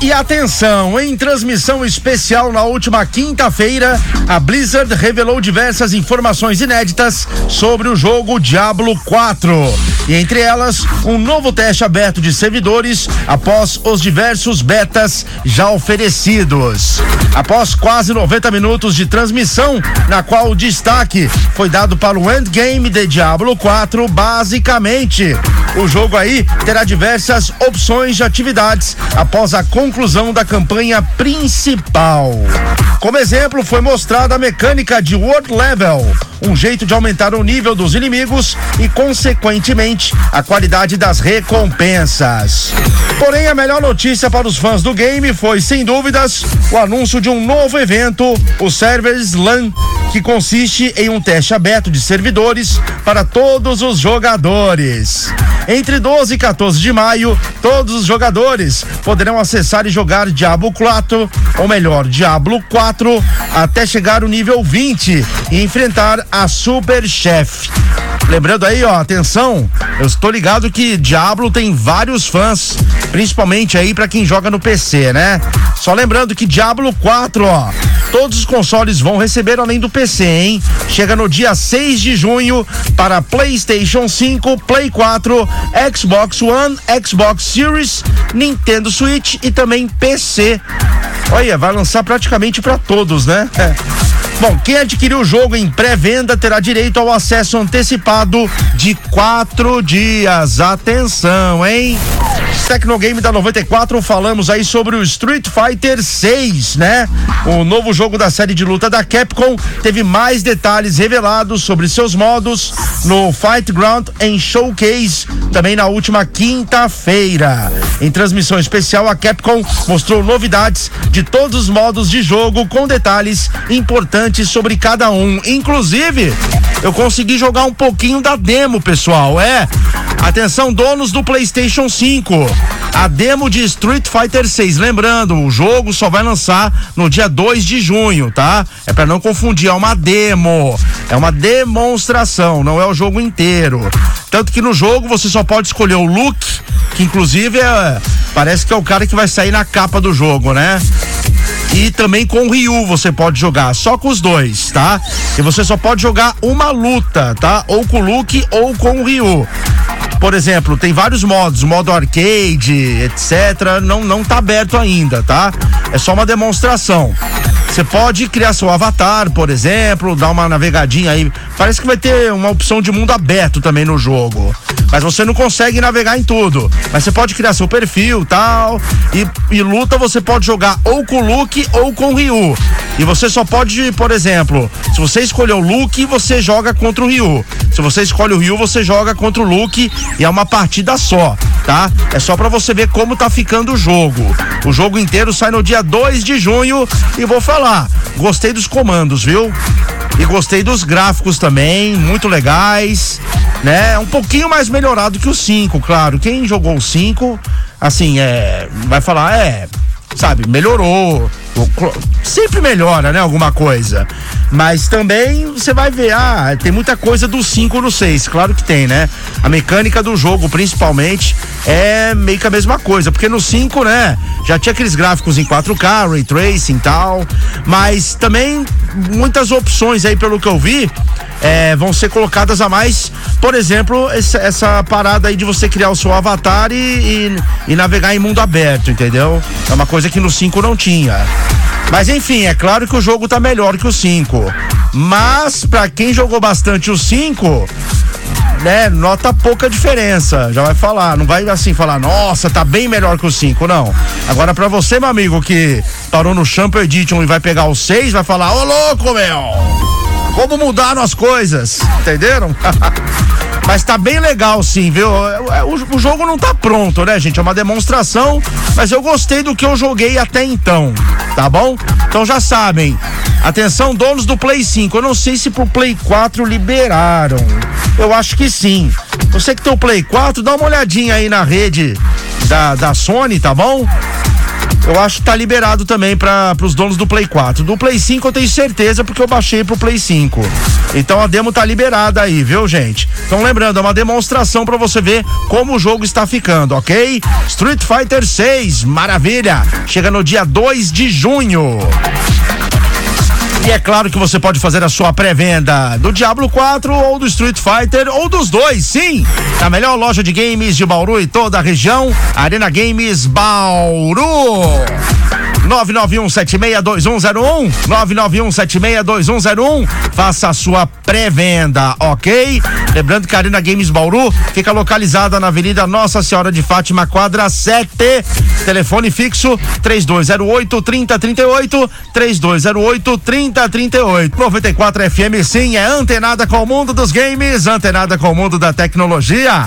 E atenção, em transmissão especial na última quinta-feira, a Blizzard revelou diversas informações inéditas sobre o jogo Diablo 4. E entre elas, um novo teste aberto de servidores após os diversos betas já oferecidos. Após quase 90 minutos de transmissão, na qual o destaque foi dado para o endgame de Diablo 4, basicamente. O jogo aí terá diversas opções de atividades após a conclusão da campanha principal. Como exemplo, foi mostrada a mecânica de World Level, um jeito de aumentar o nível dos inimigos e, consequentemente, a qualidade das recompensas. Porém, a melhor notícia para os fãs do game foi, sem dúvidas, o anúncio de um novo evento, o Servers LAN, que consiste em um teste aberto de servidores para todos os jogadores. Entre 12 e 14 de maio, todos os jogadores poderão acessar e jogar Diablo 4, ou melhor, Diablo 4, até chegar o nível 20 e enfrentar a Super Chef. Lembrando aí, ó, atenção, eu estou ligado que Diablo tem vários fãs, principalmente aí para quem joga no PC, né? Só lembrando que Diablo 4, ó, todos os consoles vão receber além do PC, hein? Chega no dia 6 de junho para PlayStation 5, Play 4, Xbox One, Xbox Series, Nintendo Switch e também PC. Olha, vai lançar praticamente para todos, né? Bom, quem adquiriu o jogo em pré-venda terá direito ao acesso antecipado de quatro dias. Atenção, hein? Tecnogame da 94, falamos aí sobre o Street Fighter 6, né? O novo jogo da série de luta da Capcom teve mais detalhes revelados sobre seus modos no Fight Ground em Showcase, também na última quinta-feira. Em transmissão especial, a Capcom mostrou novidades de todos os modos de jogo com detalhes importantes sobre cada um. Inclusive, eu consegui jogar um pouquinho da demo, pessoal. É. Atenção, donos do PlayStation 5. A demo de Street Fighter 6. Lembrando, o jogo só vai lançar no dia 2 de junho, tá? É para não confundir, é uma demo. É uma demonstração, não é o jogo inteiro. Tanto que no jogo você só pode escolher o look, que inclusive é, parece que é o cara que vai sair na capa do jogo, né? E também com o Ryu você pode jogar, só com os dois, tá? E você só pode jogar uma luta, tá? Ou com o Luke ou com o Ryu. Por exemplo, tem vários modos, modo arcade, etc. Não, não tá aberto ainda, tá? É só uma demonstração. Você pode criar seu avatar, por exemplo, dar uma navegadinha aí. Parece que vai ter uma opção de mundo aberto também no jogo. Mas você não consegue navegar em tudo. Mas você pode criar seu perfil tal. E, e luta você pode jogar ou com o Luke ou com o Ryu. E você só pode, por exemplo, se você escolher o Luke, você joga contra o Ryu. Se você escolhe o Ryu, você joga contra o Luke e é uma partida só, tá? É só para você ver como tá ficando o jogo. O jogo inteiro sai no dia 2 de junho e vou falar, gostei dos comandos, viu? E gostei dos gráficos também, muito legais, né? Um pouquinho mais melhorado que o 5, claro. Quem jogou o 5, assim, é, vai falar, é, sabe, melhorou. Sempre melhora, né? Alguma coisa. Mas também você vai ver, ah, tem muita coisa do 5 no 6, claro que tem, né? A mecânica do jogo, principalmente, é meio que a mesma coisa, porque no 5, né, já tinha aqueles gráficos em 4K, ray tracing e tal, mas também muitas opções aí, pelo que eu vi, é, vão ser colocadas a mais. Por exemplo, essa, essa, parada aí de você criar o seu avatar e, e, e navegar em mundo aberto, entendeu? É uma coisa que no 5 não tinha. Mas enfim, é claro que o jogo tá melhor que o 5. Mas para quem jogou bastante o 5, né, nota pouca diferença. Já vai falar, não vai assim falar, nossa, tá bem melhor que o 5, não. Agora para você, meu amigo, que parou no Champion Edition e vai pegar o 6, vai falar, ô louco, meu! Como mudaram as coisas, entenderam? Mas tá bem legal sim, viu? É, é, o, o, jogo não tá pronto, né, gente? É uma demonstração, mas eu gostei do que eu joguei até então, tá bom? Então já sabem. Atenção, donos do Play 5. Eu não sei se pro Play 4 liberaram. Eu acho que sim. Você que tem o Play 4, dá uma olhadinha aí na rede da, da Sony, tá bom? Eu acho que tá liberado também para os donos do Play 4. Do Play 5 eu tenho certeza porque eu baixei pro Play 5. Então a demo tá liberada aí, viu, gente? Então lembrando, é uma demonstração para você ver como o jogo está ficando, ok? Street Fighter 6, maravilha! Chega no dia 2 de junho. E é claro que você pode fazer a sua pré-venda do Diablo 4 ou do Street Fighter ou dos dois, sim. Na melhor loja de games de Bauru e toda a região, Arena Games Bauru. 991762101 991762101 faça a sua pré-venda, ok? Lembrando que a Arena Games Bauru fica localizada na Avenida Nossa Senhora de Fátima, quadra 7. Telefone fixo 3208 3038 3208 3038. 94 FM sim é antenada com o mundo dos games, antenada com o mundo da tecnologia.